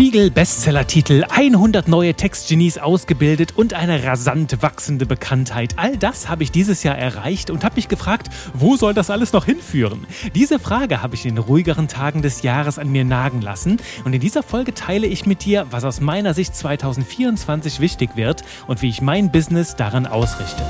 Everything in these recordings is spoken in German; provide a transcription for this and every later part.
Spiegel Bestsellertitel, 100 neue Textgenies ausgebildet und eine rasant wachsende Bekanntheit. All das habe ich dieses Jahr erreicht und habe mich gefragt, wo soll das alles noch hinführen? Diese Frage habe ich in ruhigeren Tagen des Jahres an mir nagen lassen und in dieser Folge teile ich mit dir, was aus meiner Sicht 2024 wichtig wird und wie ich mein Business daran ausrichte.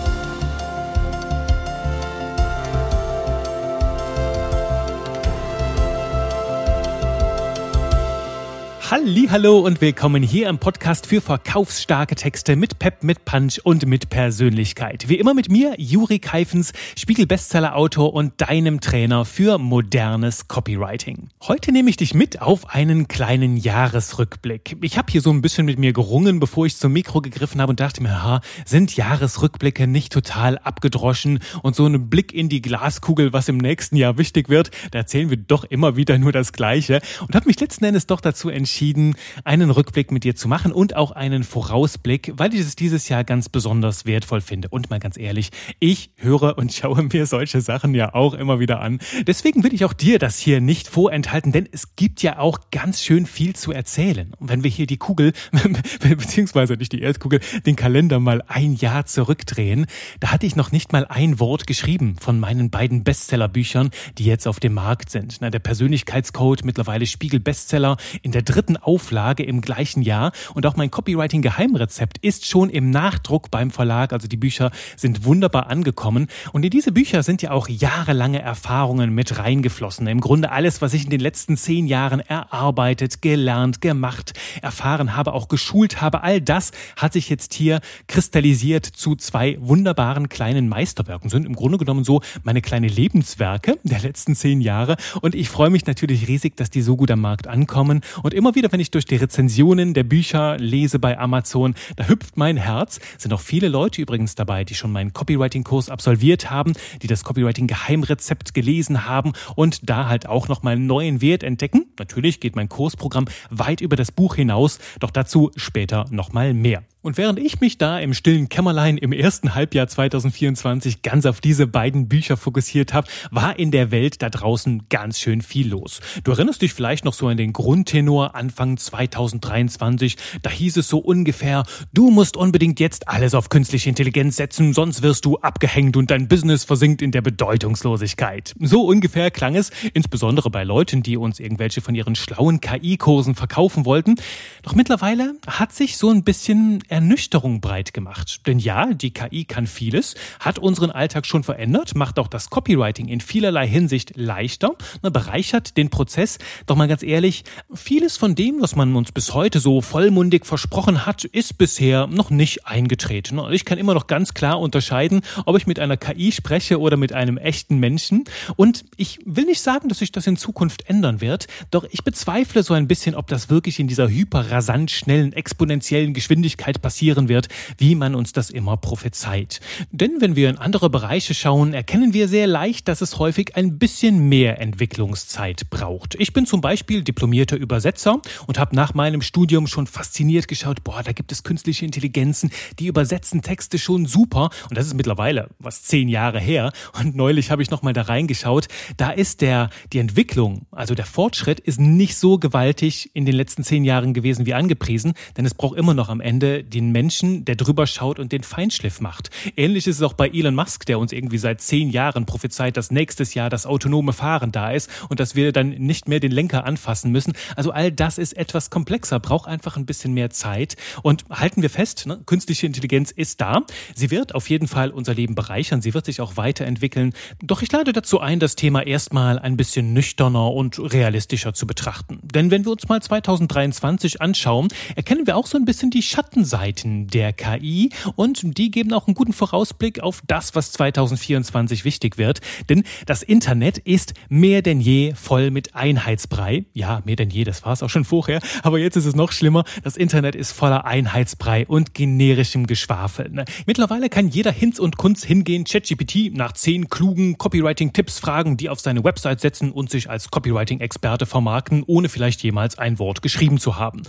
Hallo und willkommen hier im Podcast für verkaufsstarke Texte mit Pep, mit Punch und mit Persönlichkeit. Wie immer mit mir, Juri Keifens, Spiegel-Bestseller-Autor und deinem Trainer für modernes Copywriting. Heute nehme ich dich mit auf einen kleinen Jahresrückblick. Ich habe hier so ein bisschen mit mir gerungen, bevor ich zum Mikro gegriffen habe und dachte mir, ha, sind Jahresrückblicke nicht total abgedroschen und so ein Blick in die Glaskugel, was im nächsten Jahr wichtig wird, da erzählen wir doch immer wieder nur das Gleiche und habe mich letzten Endes doch dazu entschieden, entschieden, einen Rückblick mit dir zu machen und auch einen Vorausblick, weil ich es dieses Jahr ganz besonders wertvoll finde. Und mal ganz ehrlich, ich höre und schaue mir solche Sachen ja auch immer wieder an. Deswegen will ich auch dir das hier nicht vorenthalten, denn es gibt ja auch ganz schön viel zu erzählen. Und wenn wir hier die Kugel, beziehungsweise nicht die Erdkugel, den Kalender mal ein Jahr zurückdrehen, da hatte ich noch nicht mal ein Wort geschrieben von meinen beiden Bestsellerbüchern, die jetzt auf dem Markt sind. Na, der Persönlichkeitscode, mittlerweile Spiegel Bestseller in der dritten dritten Auflage im gleichen Jahr. Und auch mein Copywriting-Geheimrezept ist schon im Nachdruck beim Verlag. Also die Bücher sind wunderbar angekommen. Und in diese Bücher sind ja auch jahrelange Erfahrungen mit reingeflossen. Im Grunde alles, was ich in den letzten zehn Jahren erarbeitet, gelernt, gemacht, erfahren habe, auch geschult habe. All das hat sich jetzt hier kristallisiert zu zwei wunderbaren kleinen Meisterwerken. Sind im Grunde genommen so meine kleine Lebenswerke der letzten zehn Jahre. Und ich freue mich natürlich riesig, dass die so gut am Markt ankommen. Und immer wieder wieder, wenn ich durch die Rezensionen der Bücher lese bei Amazon, da hüpft mein Herz. Sind auch viele Leute übrigens dabei, die schon meinen Copywriting-Kurs absolviert haben, die das Copywriting-Geheimrezept gelesen haben und da halt auch nochmal einen neuen Wert entdecken. Natürlich geht mein Kursprogramm weit über das Buch hinaus, doch dazu später nochmal mehr. Und während ich mich da im stillen Kämmerlein im ersten Halbjahr 2024 ganz auf diese beiden Bücher fokussiert habe, war in der Welt da draußen ganz schön viel los. Du erinnerst dich vielleicht noch so an den Grundtenor Anfang 2023. Da hieß es so ungefähr, du musst unbedingt jetzt alles auf künstliche Intelligenz setzen, sonst wirst du abgehängt und dein Business versinkt in der Bedeutungslosigkeit. So ungefähr klang es, insbesondere bei Leuten, die uns irgendwelche von ihren schlauen KI-Kursen verkaufen wollten. Doch mittlerweile hat sich so ein bisschen Ernüchterung breit gemacht. Denn ja, die KI kann vieles, hat unseren Alltag schon verändert, macht auch das Copywriting in vielerlei Hinsicht leichter, ne, bereichert den Prozess. Doch mal ganz ehrlich, vieles von dem, was man uns bis heute so vollmundig versprochen hat, ist bisher noch nicht eingetreten. Ich kann immer noch ganz klar unterscheiden, ob ich mit einer KI spreche oder mit einem echten Menschen. Und ich will nicht sagen, dass sich das in Zukunft ändern wird, doch ich bezweifle so ein bisschen, ob das wirklich in dieser hyperrasant schnellen, exponentiellen Geschwindigkeit passieren wird, wie man uns das immer prophezeit. Denn wenn wir in andere Bereiche schauen, erkennen wir sehr leicht, dass es häufig ein bisschen mehr Entwicklungszeit braucht. Ich bin zum Beispiel diplomierter Übersetzer und habe nach meinem Studium schon fasziniert geschaut, boah, da gibt es künstliche Intelligenzen, die übersetzen Texte schon super. Und das ist mittlerweile was zehn Jahre her. Und neulich habe ich nochmal da reingeschaut. Da ist der, die Entwicklung, also der Fortschritt ist nicht so gewaltig in den letzten zehn Jahren gewesen wie angepriesen, denn es braucht immer noch am Ende den Menschen, der drüber schaut und den Feinschliff macht. Ähnlich ist es auch bei Elon Musk, der uns irgendwie seit zehn Jahren prophezeit, dass nächstes Jahr das autonome Fahren da ist und dass wir dann nicht mehr den Lenker anfassen müssen. Also all das ist etwas komplexer, braucht einfach ein bisschen mehr Zeit. Und halten wir fest, ne, künstliche Intelligenz ist da. Sie wird auf jeden Fall unser Leben bereichern. Sie wird sich auch weiterentwickeln. Doch ich lade dazu ein, das Thema erstmal ein bisschen nüchterner und realistischer zu betrachten. Denn wenn wir uns mal 2023 anschauen, erkennen wir auch so ein bisschen die Schattenseite Seiten der KI und die geben auch einen guten Vorausblick auf das, was 2024 wichtig wird. Denn das Internet ist mehr denn je voll mit Einheitsbrei. Ja, mehr denn je, das war es auch schon vorher, aber jetzt ist es noch schlimmer. Das Internet ist voller Einheitsbrei und generischem Geschwafel. Mittlerweile kann jeder Hinz und Kunz hingehen, ChatGPT nach zehn klugen Copywriting-Tipps fragen, die auf seine Website setzen und sich als Copywriting-Experte vermarkten, ohne vielleicht jemals ein Wort geschrieben zu haben.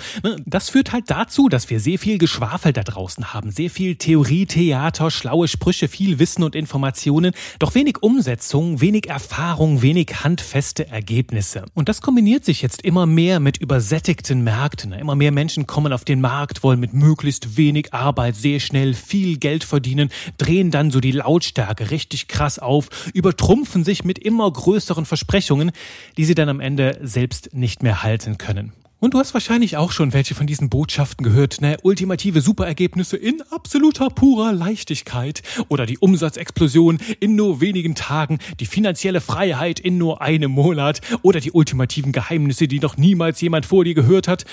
Das führt halt dazu, dass wir sehr viel Geschwafel Geschwafel da draußen haben. Sehr viel Theorie, Theater, schlaue Sprüche, viel Wissen und Informationen, doch wenig Umsetzung, wenig Erfahrung, wenig handfeste Ergebnisse. Und das kombiniert sich jetzt immer mehr mit übersättigten Märkten. Immer mehr Menschen kommen auf den Markt, wollen mit möglichst wenig Arbeit sehr schnell viel Geld verdienen, drehen dann so die Lautstärke richtig krass auf, übertrumpfen sich mit immer größeren Versprechungen, die sie dann am Ende selbst nicht mehr halten können. Und du hast wahrscheinlich auch schon welche von diesen Botschaften gehört, ne? Ultimative Superergebnisse in absoluter purer Leichtigkeit oder die Umsatzexplosion in nur wenigen Tagen, die finanzielle Freiheit in nur einem Monat oder die ultimativen Geheimnisse, die noch niemals jemand vor dir gehört hat,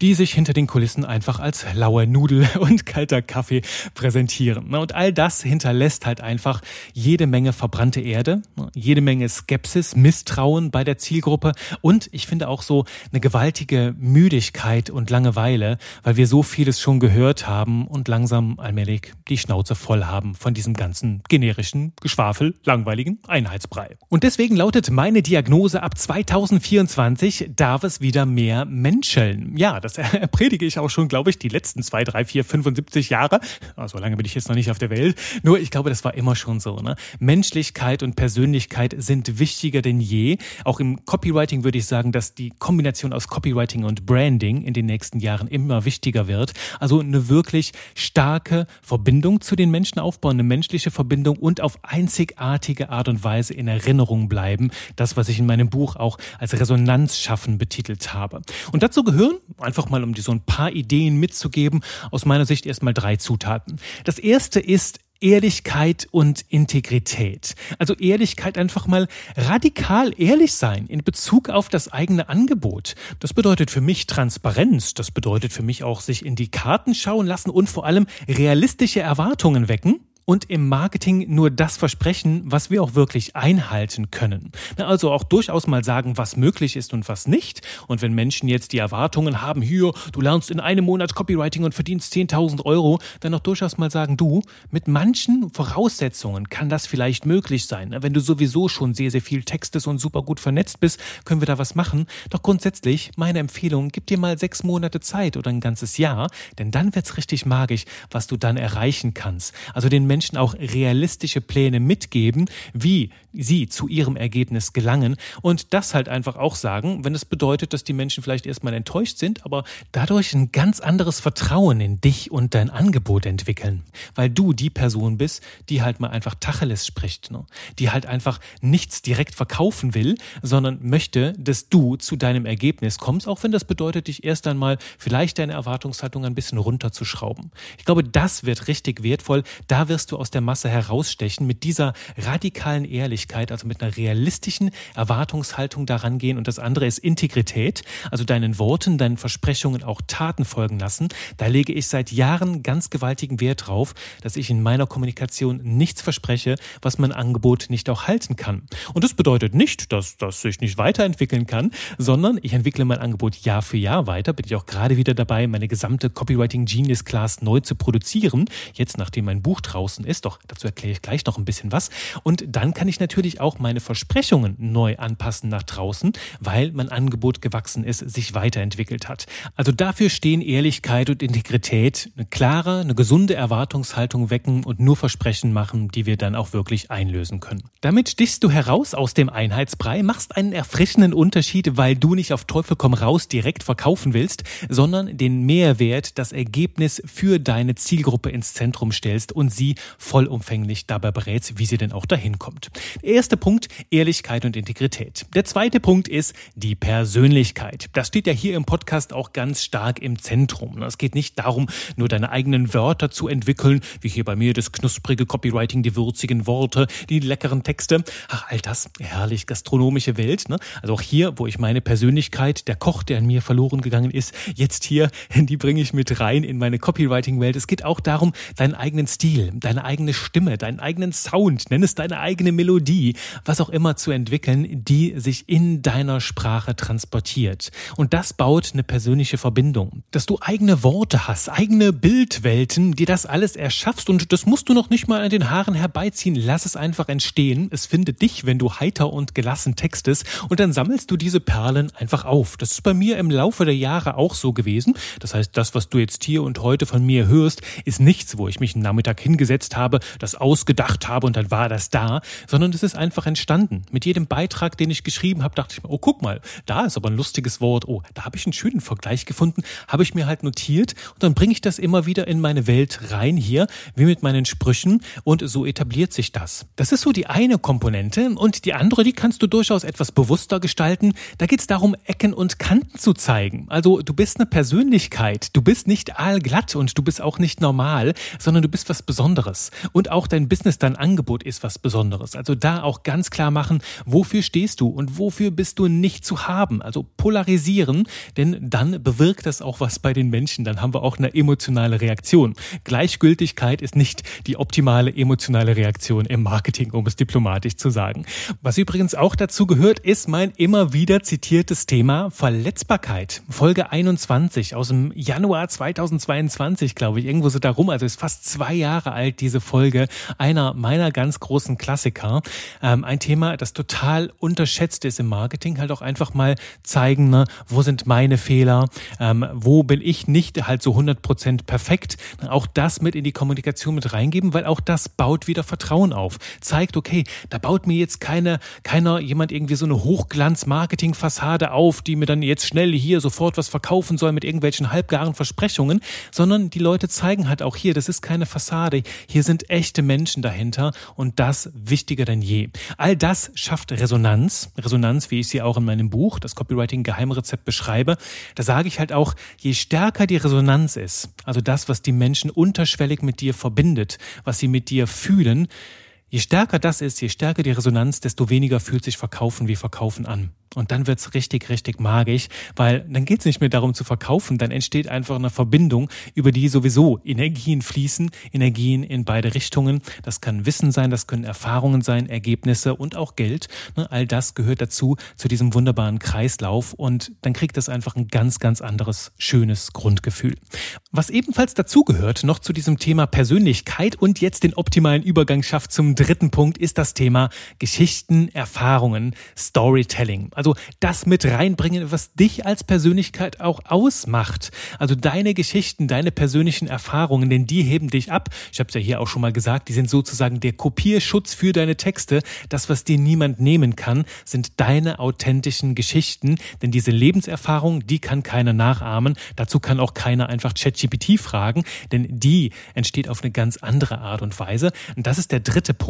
die sich hinter den Kulissen einfach als laue Nudel und kalter Kaffee präsentieren. Und all das hinterlässt halt einfach jede Menge verbrannte Erde, jede Menge Skepsis, Misstrauen bei der Zielgruppe und ich finde auch so eine gewaltige Müdigkeit und Langeweile, weil wir so vieles schon gehört haben und langsam allmählich die Schnauze voll haben von diesem ganzen generischen, Geschwafel, langweiligen Einheitsbrei. Und deswegen lautet meine Diagnose ab 2024 darf es wieder mehr menscheln. Ja, das predige ich auch schon, glaube ich, die letzten zwei, drei, vier, 75 Jahre. Ah, so lange bin ich jetzt noch nicht auf der Welt. Nur ich glaube, das war immer schon so. Ne? Menschlichkeit und Persönlichkeit sind wichtiger denn je. Auch im Copywriting würde ich sagen, dass die Kombination aus Copywriting und Branding in den nächsten Jahren immer wichtiger wird. Also eine wirklich starke Verbindung zu den Menschen aufbauen, eine menschliche Verbindung und auf einzigartige Art und Weise in Erinnerung bleiben. Das, was ich in meinem Buch auch als Resonanz schaffen betitelt habe. Und dazu gehören, einfach mal um dir so ein paar Ideen mitzugeben, aus meiner Sicht erstmal drei Zutaten. Das erste ist Ehrlichkeit und Integrität. Also Ehrlichkeit einfach mal radikal ehrlich sein in Bezug auf das eigene Angebot. Das bedeutet für mich Transparenz, das bedeutet für mich auch sich in die Karten schauen lassen und vor allem realistische Erwartungen wecken und im Marketing nur das versprechen, was wir auch wirklich einhalten können. Also auch durchaus mal sagen, was möglich ist und was nicht. Und wenn Menschen jetzt die Erwartungen haben, hier, du lernst in einem Monat Copywriting und verdienst 10.000 Euro, dann auch durchaus mal sagen, du, mit manchen Voraussetzungen kann das vielleicht möglich sein. Wenn du sowieso schon sehr, sehr viel textest und super gut vernetzt bist, können wir da was machen. Doch grundsätzlich, meine Empfehlung, gib dir mal sechs Monate Zeit oder ein ganzes Jahr, denn dann wird's richtig magisch, was du dann erreichen kannst. Also den Menschen auch realistische Pläne mitgeben, wie sie zu ihrem Ergebnis gelangen und das halt einfach auch sagen, wenn es bedeutet, dass die Menschen vielleicht erstmal enttäuscht sind, aber dadurch ein ganz anderes Vertrauen in dich und dein Angebot entwickeln, weil du die Person bist, die halt mal einfach Tacheles spricht, ne? die halt einfach nichts direkt verkaufen will, sondern möchte, dass du zu deinem Ergebnis kommst, auch wenn das bedeutet, dich erst einmal vielleicht deine Erwartungshaltung ein bisschen runterzuschrauben. Ich glaube, das wird richtig wertvoll. Da wirst du aus der Masse herausstechen mit dieser radikalen Ehrlichkeit, also mit einer realistischen Erwartungshaltung daran gehen. Und das andere ist Integrität, also deinen Worten, deinen Versprechungen auch Taten folgen lassen. Da lege ich seit Jahren ganz gewaltigen Wert drauf, dass ich in meiner Kommunikation nichts verspreche, was mein Angebot nicht auch halten kann. Und das bedeutet nicht, dass das sich nicht weiterentwickeln kann, sondern ich entwickle mein Angebot Jahr für Jahr weiter. Bin ich auch gerade wieder dabei, meine gesamte Copywriting Genius Class neu zu produzieren. Jetzt, nachdem mein Buch draußen ist, doch dazu erkläre ich gleich noch ein bisschen was. Und dann kann ich natürlich auch meine Versprechungen neu anpassen nach draußen, weil mein Angebot gewachsen ist, sich weiterentwickelt hat. Also dafür stehen Ehrlichkeit und Integrität, eine klare, eine gesunde Erwartungshaltung wecken und nur Versprechen machen, die wir dann auch wirklich einlösen können. Damit stichst du heraus aus dem Einheitsbrei, machst einen erfrischenden Unterschied, weil du nicht auf Teufel komm raus direkt verkaufen willst, sondern den Mehrwert, das Ergebnis für deine Zielgruppe ins Zentrum stellst und sie vollumfänglich dabei berätst, wie sie denn auch dahin kommt. Der erste Punkt, Ehrlichkeit und Integrität. Der zweite Punkt ist die Persönlichkeit. Das steht ja hier im Podcast auch ganz stark im Zentrum. Es geht nicht darum, nur deine eigenen Wörter zu entwickeln, wie hier bei mir das knusprige Copywriting, die würzigen Worte, die leckeren Texte. Ach, all das, herrlich gastronomische Welt. Ne? Also auch hier, wo ich meine Persönlichkeit, der Koch, der an mir verloren gegangen ist, jetzt hier, die bringe ich mit rein in meine Copywriting-Welt. Es geht auch darum, deinen eigenen Stil, deine eigene Stimme, deinen eigenen Sound, nenn es deine eigene Melodie, was auch immer zu entwickeln, die sich in deiner Sprache transportiert. Und das baut eine persönliche Verbindung. Dass du eigene Worte hast, eigene Bildwelten, die das alles erschaffst und das musst du noch nicht mal an den Haaren herbeiziehen. Lass es einfach entstehen. Es findet dich, wenn du heiter und gelassen textest und dann sammelst du diese Perlen einfach auf. Das ist bei mir im Laufe der Jahre auch so gewesen. Das heißt, das, was du jetzt hier und heute von mir hörst, ist nichts, wo ich mich einen Nachmittag hingesetzt habe, das ausgedacht habe und dann war das da, sondern es ist einfach entstanden. Mit jedem Beitrag, den ich geschrieben habe, dachte ich mir, oh, guck mal, da ist aber ein lustiges Wort. Oh, da habe ich einen schönen Vergleich gefunden, habe ich mir halt notiert und dann bringe ich das immer wieder in meine Welt rein hier, wie mit meinen Sprüchen und so etabliert sich das. Das ist so die eine Komponente und die andere, die kannst du durchaus etwas bewusster gestalten. Da geht es darum, Ecken und Kanten zu zeigen. Also du bist eine Persönlichkeit, du bist nicht allglatt und du bist auch nicht normal, sondern du bist was Besonderes. Und auch dein Business, dein Angebot ist was Besonderes. Also da auch ganz klar machen, wofür stehst du und wofür bist du nicht zu haben. Also polarisieren, denn dann bewirkt das auch was bei den Menschen. Dann haben wir auch eine emotionale Reaktion. Gleichgültigkeit ist nicht die optimale emotionale Reaktion im Marketing, um es diplomatisch zu sagen. Was übrigens auch dazu gehört, ist mein immer wieder zitiertes Thema Verletzbarkeit. Folge 21 aus dem Januar 2022, glaube ich, irgendwo so darum. Also ist fast zwei Jahre alt, diese Folge. Einer meiner ganz großen Klassiker. Ähm, ein Thema, das total unterschätzt ist im Marketing. Halt auch einfach mal zeigen, ne, wo sind meine Fehler, ähm, wo bin ich nicht halt so 100% perfekt. Auch das mit in die Kommunikation mit reingeben, weil auch das baut wieder Vertrauen auf. Zeigt, okay, da baut mir jetzt keine, keiner, jemand irgendwie so eine Hochglanz-Marketing-Fassade auf, die mir dann jetzt schnell hier sofort was verkaufen soll mit irgendwelchen halbgaren Versprechungen, sondern die Leute zeigen halt auch hier, das ist keine Fassade. Hier sind echte Menschen dahinter und das wichtiger denn je. All das schafft Resonanz. Resonanz, wie ich sie auch in meinem Buch, das Copywriting Geheimrezept beschreibe. Da sage ich halt auch, je stärker die Resonanz ist, also das, was die Menschen unterschwellig mit dir verbindet, was sie mit dir fühlen, Je stärker das ist, je stärker die Resonanz, desto weniger fühlt sich Verkaufen wie Verkaufen an. Und dann wird's richtig, richtig magisch, weil dann geht's nicht mehr darum zu verkaufen, dann entsteht einfach eine Verbindung, über die sowieso Energien fließen, Energien in beide Richtungen. Das kann Wissen sein, das können Erfahrungen sein, Ergebnisse und auch Geld. Ne, all das gehört dazu, zu diesem wunderbaren Kreislauf und dann kriegt das einfach ein ganz, ganz anderes, schönes Grundgefühl. Was ebenfalls dazu gehört, noch zu diesem Thema Persönlichkeit und jetzt den optimalen Übergang schafft zum dritten Punkt, ist das Thema Geschichten, Erfahrungen, Storytelling. Also das mit reinbringen, was dich als Persönlichkeit auch ausmacht. Also deine Geschichten, deine persönlichen Erfahrungen, denn die heben dich ab. Ich habe es ja hier auch schon mal gesagt, die sind sozusagen der Kopierschutz für deine Texte. Das, was dir niemand nehmen kann, sind deine authentischen Geschichten, denn diese Lebenserfahrung, die kann keiner nachahmen. Dazu kann auch keiner einfach ChatGPT fragen, denn die entsteht auf eine ganz andere Art und Weise. Und das ist der dritte Punkt.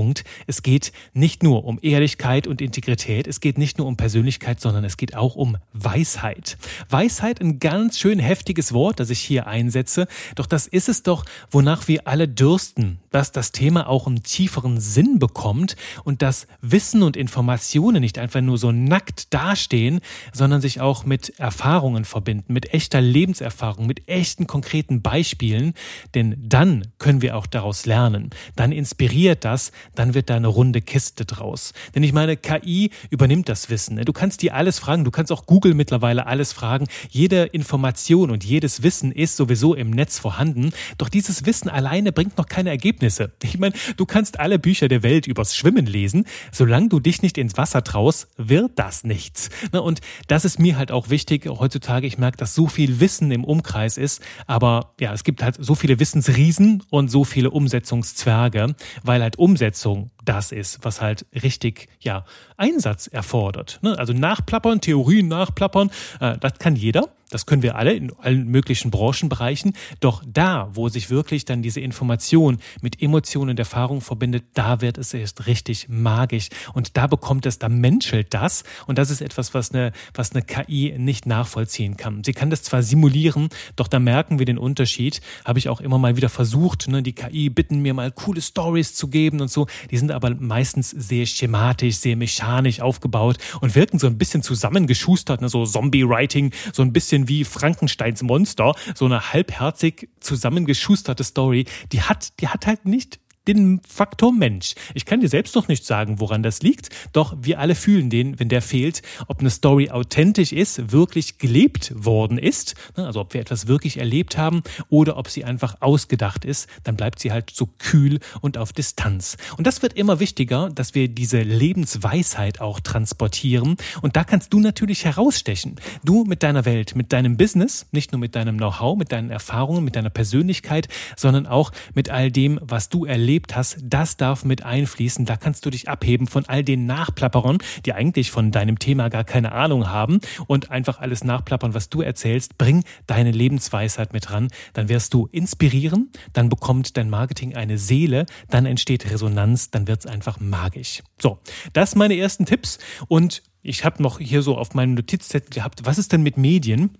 Es geht nicht nur um Ehrlichkeit und Integrität, es geht nicht nur um Persönlichkeit, Persönlichkeit, sondern es geht auch um Weisheit. Weisheit, ein ganz schön heftiges Wort, das ich hier einsetze, doch das ist es doch, wonach wir alle dürsten, dass das Thema auch einen tieferen Sinn bekommt und dass Wissen und Informationen nicht einfach nur so nackt dastehen, sondern sich auch mit Erfahrungen verbinden, mit echter Lebenserfahrung, mit echten konkreten Beispielen, denn dann können wir auch daraus lernen. Dann inspiriert das, dann wird da eine runde Kiste draus. Denn ich meine, KI übernimmt das Wissen. Du kannst dir alles fragen, du kannst auch Google mittlerweile alles fragen. Jede Information und jedes Wissen ist sowieso im Netz vorhanden. Doch dieses Wissen alleine bringt noch keine Ergebnisse. Ich meine, du kannst alle Bücher der Welt übers Schwimmen lesen. Solange du dich nicht ins Wasser traust, wird das nichts. Und das ist mir halt auch wichtig heutzutage. Ich merke, dass so viel Wissen im Umkreis ist. Aber ja, es gibt halt so viele Wissensriesen und so viele Umsetzungszwerge, weil halt Umsetzung das ist, was halt richtig, ja, Einsatz erfordert. Ne? Also nachplappern, Theorien nachplappern, äh, das kann jeder. Das können wir alle in allen möglichen Branchenbereichen. Doch da, wo sich wirklich dann diese Information mit Emotionen und Erfahrung verbindet, da wird es erst richtig magisch. Und da bekommt es, da menschelt das. Und das ist etwas, was eine, was eine KI nicht nachvollziehen kann. Sie kann das zwar simulieren, doch da merken wir den Unterschied. Habe ich auch immer mal wieder versucht. Ne? Die KI bitten mir mal coole Stories zu geben und so. Die sind aber meistens sehr schematisch, sehr mechanisch aufgebaut und wirken so ein bisschen zusammengeschustert, ne? so Zombie-Writing, so ein bisschen bisschen wie Frankensteins Monster, so eine halbherzig zusammengeschusterte Story, die hat, die hat halt nicht den Faktor Mensch. Ich kann dir selbst noch nicht sagen, woran das liegt, doch wir alle fühlen den, wenn der fehlt, ob eine Story authentisch ist, wirklich gelebt worden ist, ne, also ob wir etwas wirklich erlebt haben oder ob sie einfach ausgedacht ist, dann bleibt sie halt so kühl und auf Distanz. Und das wird immer wichtiger, dass wir diese Lebensweisheit auch transportieren und da kannst du natürlich herausstechen. Du mit deiner Welt, mit deinem Business, nicht nur mit deinem Know-how, mit deinen Erfahrungen, mit deiner Persönlichkeit, sondern auch mit all dem, was du erlebt hast, das darf mit einfließen. Da kannst du dich abheben von all den Nachplapperern, die eigentlich von deinem Thema gar keine Ahnung haben und einfach alles nachplappern, was du erzählst. Bring deine Lebensweisheit mit ran. Dann wirst du inspirieren, dann bekommt dein Marketing eine Seele, dann entsteht Resonanz, dann wird es einfach magisch. So, das meine ersten Tipps und ich habe noch hier so auf meinem Notizzettel gehabt, was ist denn mit Medien?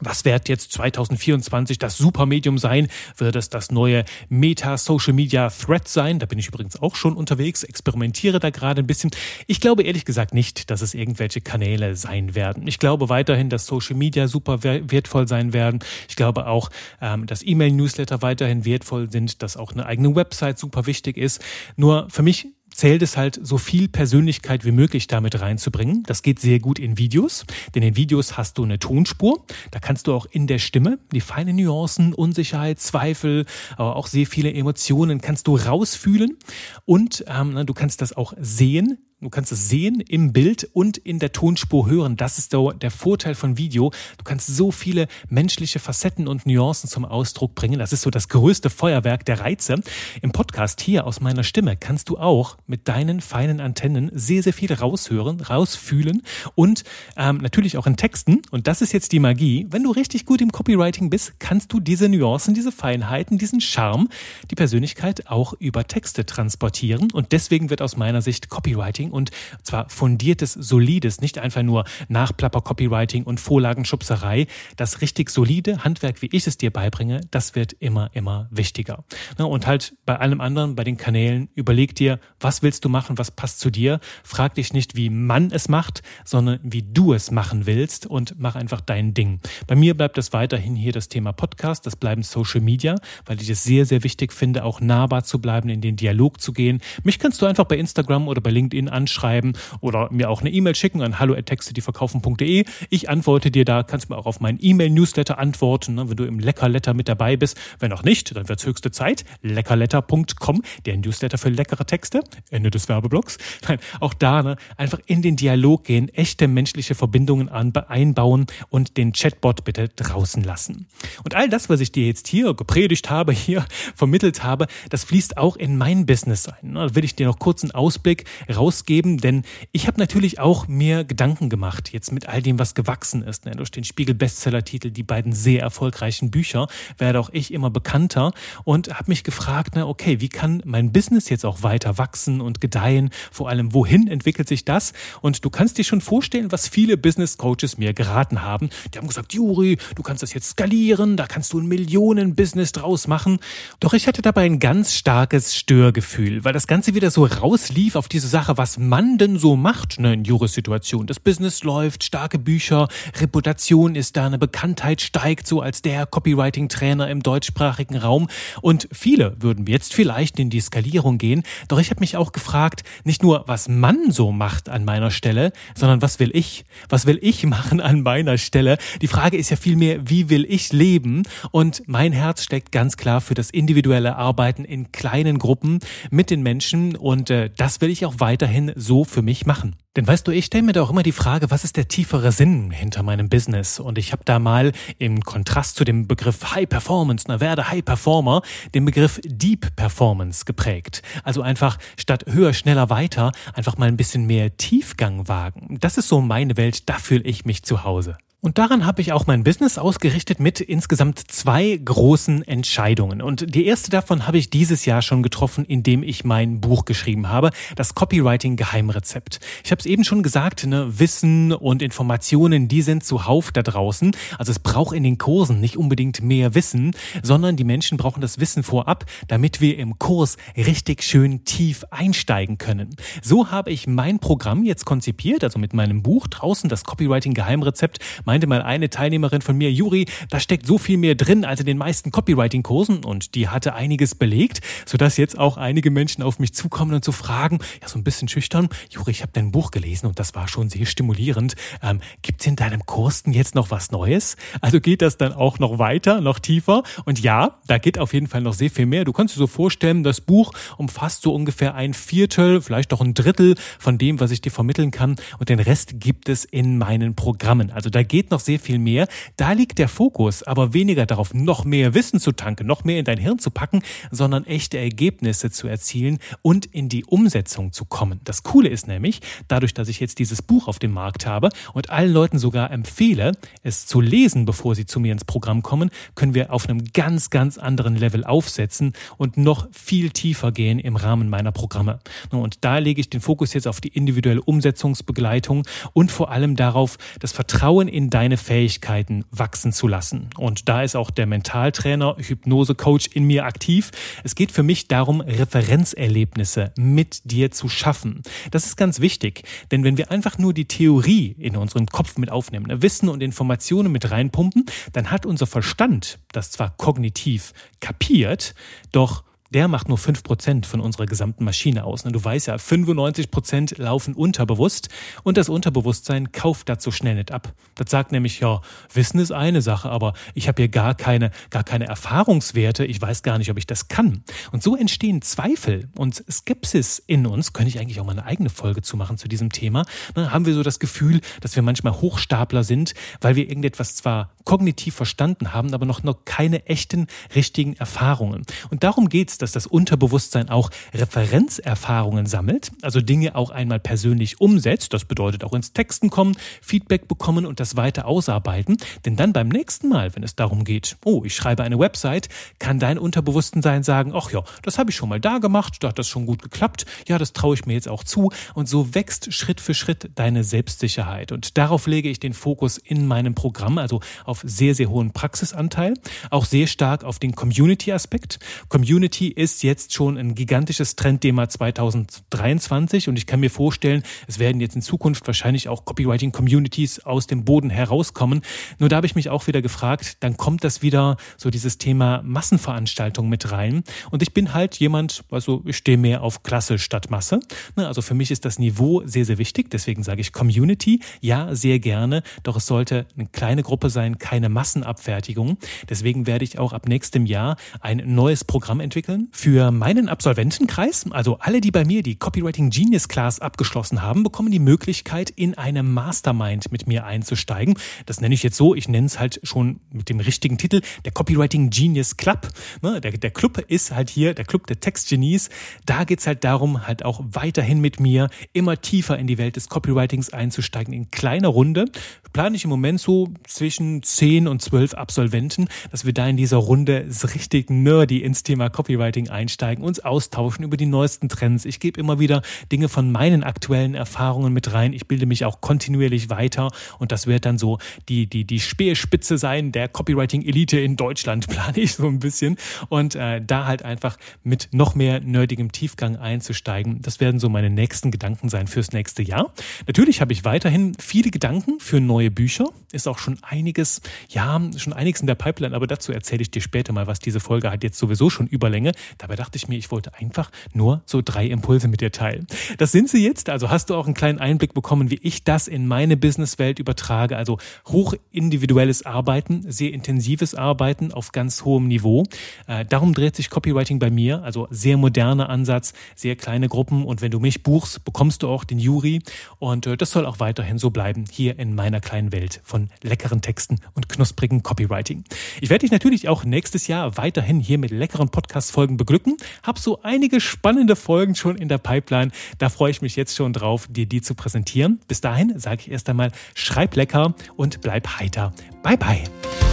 Was wird jetzt 2024 das Supermedium sein? Wird es das neue Meta Social Media Thread sein? Da bin ich übrigens auch schon unterwegs, experimentiere da gerade ein bisschen. Ich glaube ehrlich gesagt nicht, dass es irgendwelche Kanäle sein werden. Ich glaube weiterhin, dass Social Media super wertvoll sein werden. Ich glaube auch, ähm, dass E-Mail-Newsletter weiterhin wertvoll sind, dass auch eine eigene Website super wichtig ist. Nur für mich zählt es halt, so viel Persönlichkeit wie möglich damit reinzubringen. Das geht sehr gut in Videos, denn in Videos hast du eine Tonspur. Da kannst du auch in der Stimme die feinen Nuancen, Unsicherheit, Zweifel, aber auch sehr viele Emotionen kannst du rausfühlen und ähm, du kannst das auch sehen Du kannst es sehen im Bild und in der Tonspur hören. Das ist der Vorteil von Video. Du kannst so viele menschliche Facetten und Nuancen zum Ausdruck bringen. Das ist so das größte Feuerwerk der Reize. Im Podcast hier aus meiner Stimme kannst du auch mit deinen feinen Antennen sehr, sehr viel raushören, rausfühlen und ähm, natürlich auch in Texten. Und das ist jetzt die Magie. Wenn du richtig gut im Copywriting bist, kannst du diese Nuancen, diese Feinheiten, diesen Charme, die Persönlichkeit auch über Texte transportieren. Und deswegen wird aus meiner Sicht Copywriting Copywriting und zwar fundiertes, solides, nicht einfach nur Nachplapper-Copywriting und Vorlagenschubserei. Das richtig solide Handwerk, wie ich es dir beibringe, das wird immer, immer wichtiger. Und halt bei allem anderen, bei den Kanälen, überleg dir, was willst du machen, was passt zu dir. Frag dich nicht, wie man es macht, sondern wie du es machen willst und mach einfach dein Ding. Bei mir bleibt es weiterhin hier das Thema Podcast, das bleiben Social Media, weil ich es sehr, sehr wichtig finde, auch nahbar zu bleiben, in den Dialog zu gehen. Mich kannst du einfach bei Instagram oder bei LinkedIn anschreiben oder mir auch eine E-Mail schicken an hallo@textedieverkaufen.de. Ich antworte dir da, kannst mir auch auf meinen E-Mail-Newsletter antworten, ne, wenn du im Leckerletter mit dabei bist. Wenn noch nicht, dann wird es höchste Zeit. Leckerletter.com, der Newsletter für leckere Texte. Ende des Werbeblocks. Nein, auch da ne, einfach in den Dialog gehen, echte menschliche Verbindungen einbauen und den Chatbot bitte draußen lassen. Und all das, was ich dir jetzt hier gepredigt habe, hier vermittelt habe, das fließt auch in mein Business ein. Da will ich dir noch kurz einen Ausblick rausgeben geben, denn ich habe natürlich auch mir Gedanken gemacht, jetzt mit all dem, was gewachsen ist. Ne? Durch den Spiegel-Bestseller-Titel, die beiden sehr erfolgreichen Bücher, werde auch ich immer bekannter und habe mich gefragt, na, okay, wie kann mein Business jetzt auch weiter wachsen und gedeihen? Vor allem, wohin entwickelt sich das? Und du kannst dir schon vorstellen, was viele Business Coaches mir geraten haben. Die haben gesagt, Juri, du kannst das jetzt skalieren, da kannst du ein Millionen-Business draus machen. Doch ich hatte dabei ein ganz starkes Störgefühl, weil das Ganze wieder so rauslief auf diese Sache, was man denn so macht ne, in Juris-Situation. Das Business läuft, starke Bücher, Reputation ist da, eine Bekanntheit steigt so als der Copywriting-Trainer im deutschsprachigen Raum. Und viele würden jetzt vielleicht in die Skalierung gehen. Doch ich habe mich auch gefragt, nicht nur, was man so macht an meiner Stelle, sondern was will ich? Was will ich machen an meiner Stelle? Die Frage ist ja vielmehr, wie will ich leben? Und mein Herz steckt ganz klar für das individuelle Arbeiten in kleinen Gruppen mit den Menschen. Und äh, das will ich auch weiterhin so für mich machen? Denn weißt du, ich stelle mir da auch immer die Frage, was ist der tiefere Sinn hinter meinem Business? Und ich habe da mal im Kontrast zu dem Begriff High Performance, na werde High Performer, den Begriff Deep Performance geprägt. Also einfach statt höher, schneller, weiter, einfach mal ein bisschen mehr Tiefgang wagen. Das ist so meine Welt, da fühle ich mich zu Hause. Und daran habe ich auch mein Business ausgerichtet mit insgesamt zwei großen Entscheidungen. Und die erste davon habe ich dieses Jahr schon getroffen, indem ich mein Buch geschrieben habe, das Copywriting Geheimrezept. Ich habe es eben schon gesagt, ne, Wissen und Informationen, die sind zuhauf da draußen. Also es braucht in den Kursen nicht unbedingt mehr Wissen, sondern die Menschen brauchen das Wissen vorab, damit wir im Kurs richtig schön tief einsteigen können. So habe ich mein Programm jetzt konzipiert, also mit meinem Buch draußen, das Copywriting Geheimrezept, meinte mal eine Teilnehmerin von mir, Juri, da steckt so viel mehr drin als in den meisten Copywriting-Kursen und die hatte einiges belegt, sodass jetzt auch einige Menschen auf mich zukommen und so fragen, ja so ein bisschen schüchtern, Juri, ich habe dein Buch gelesen und das war schon sehr stimulierend. Ähm, Gibt es in deinem Kurs denn jetzt noch was Neues? Also geht das dann auch noch weiter, noch tiefer? Und ja, da geht auf jeden Fall noch sehr viel mehr. Du kannst dir so vorstellen, das Buch umfasst so ungefähr ein Viertel, vielleicht auch ein Drittel von dem, was ich dir vermitteln kann. Und den Rest gibt es in meinen Programmen. Also da geht noch sehr viel mehr. Da liegt der Fokus aber weniger darauf, noch mehr Wissen zu tanken, noch mehr in dein Hirn zu packen, sondern echte Ergebnisse zu erzielen und in die Umsetzung zu kommen. Das Coole ist nämlich, dadurch, dass ich jetzt dieses Buch auf dem Markt habe und allen Leuten sogar empfehle, es zu lesen, bevor sie zu mir ins Programm kommen, können wir auf einem ganz, ganz anderen Level aufsetzen und noch viel tiefer gehen im Rahmen meiner Programme. Und da lege ich den Fokus jetzt auf die individuelle Umsetzungsbegleitung und vor allem darauf, das Vertrauen in deine Fähigkeiten wachsen zu lassen. Und da ist auch der Mentaltrainer, Hypnose-Coach in mir aktiv. Es geht für mich darum, Referenzerlebnisse mit dir zu schaffen. Das ist ganz wichtig, denn wenn wir einfach nur die Theorie in unseren Kopf mit aufnehmen, ne, Wissen und Informationen mit reinpumpen, dann hat unser Verstand das zwar kognitiv kapiert, doch der macht nur fünf Prozent von unserer gesamten Maschine aus. Und du weißt ja, 95% laufen unterbewusst und das Unterbewusstsein kauft dazu schnell nicht ab. Das sagt nämlich, ja, Wissen ist eine Sache, aber ich habe hier gar keine, gar keine Erfahrungswerte, ich weiß gar nicht, ob ich das kann. Und so entstehen Zweifel und Skepsis in uns, könnte ich eigentlich auch mal eine eigene Folge zu machen zu diesem Thema. Dann haben wir so das Gefühl, dass wir manchmal Hochstapler sind, weil wir irgendetwas zwar kognitiv verstanden haben, aber noch, noch keine echten, richtigen Erfahrungen. Und darum geht's dass das Unterbewusstsein auch Referenzerfahrungen sammelt, also Dinge auch einmal persönlich umsetzt. Das bedeutet auch ins Texten kommen, Feedback bekommen und das weiter ausarbeiten. Denn dann beim nächsten Mal, wenn es darum geht, oh, ich schreibe eine Website, kann dein Unterbewusstsein sagen, ach ja, das habe ich schon mal da gemacht, da hat das schon gut geklappt, ja, das traue ich mir jetzt auch zu. Und so wächst Schritt für Schritt deine Selbstsicherheit. Und darauf lege ich den Fokus in meinem Programm, also auf sehr, sehr hohen Praxisanteil, auch sehr stark auf den Community-Aspekt. Community ist jetzt schon ein gigantisches Trendthema 2023 und ich kann mir vorstellen, es werden jetzt in Zukunft wahrscheinlich auch Copywriting-Communities aus dem Boden herauskommen. Nur da habe ich mich auch wieder gefragt, dann kommt das wieder so dieses Thema Massenveranstaltung mit rein. Und ich bin halt jemand, also ich stehe mehr auf Klasse statt Masse. Ne, also für mich ist das Niveau sehr, sehr wichtig. Deswegen sage ich Community, ja, sehr gerne. Doch es sollte eine kleine Gruppe sein, keine Massenabfertigung. Deswegen werde ich auch ab nächstem Jahr ein neues Programm entwickeln entwickeln für meinen Absolventenkreis. Also alle, die bei mir die Copywriting Genius Class abgeschlossen haben, bekommen die Möglichkeit, in eine Mastermind mit mir einzusteigen. Das nenne ich jetzt so, ich nenne es halt schon mit dem richtigen Titel, der Copywriting Genius Club. Ne, der, der Club ist halt hier, der Club der Textgenies. Da geht es halt darum, halt auch weiterhin mit mir immer tiefer in die Welt des Copywritings einzusteigen, in kleiner Runde. Plane ich im Moment so zwischen 10 und 12 Absolventen, dass wir da in dieser Runde richtig nerdy ins Thema Copywriting Copywriting einsteigen, uns austauschen über die neuesten Trends. Ich gebe immer wieder Dinge von meinen aktuellen Erfahrungen mit rein. Ich bilde mich auch kontinuierlich weiter und das wird dann so die, die, die Speerspitze sein der Copywriting-Elite in Deutschland, plane ich so ein bisschen. Und äh, da halt einfach mit noch mehr nerdigem Tiefgang einzusteigen. Das werden so meine nächsten Gedanken sein fürs nächste Jahr. Natürlich habe ich weiterhin viele Gedanken für neue Bücher. Ist auch schon einiges, ja, schon einiges in der Pipeline, aber dazu erzähle ich dir später mal, was diese Folge hat jetzt sowieso schon Überlänge. Dabei dachte ich mir, ich wollte einfach nur so drei Impulse mit dir teilen. Das sind sie jetzt. Also hast du auch einen kleinen Einblick bekommen, wie ich das in meine Businesswelt übertrage. Also hoch individuelles Arbeiten, sehr intensives Arbeiten auf ganz hohem Niveau. Äh, darum dreht sich Copywriting bei mir. Also sehr moderner Ansatz, sehr kleine Gruppen. Und wenn du mich buchst, bekommst du auch den Juri. Und äh, das soll auch weiterhin so bleiben hier in meiner kleinen Welt von leckeren Texten und knusprigen Copywriting. Ich werde dich natürlich auch nächstes Jahr weiterhin hier mit leckeren Podcast-Folgen Folgen beglücken. Hab so einige spannende Folgen schon in der Pipeline. Da freue ich mich jetzt schon drauf, dir die zu präsentieren. Bis dahin sage ich erst einmal, schreib lecker und bleib heiter. Bye bye.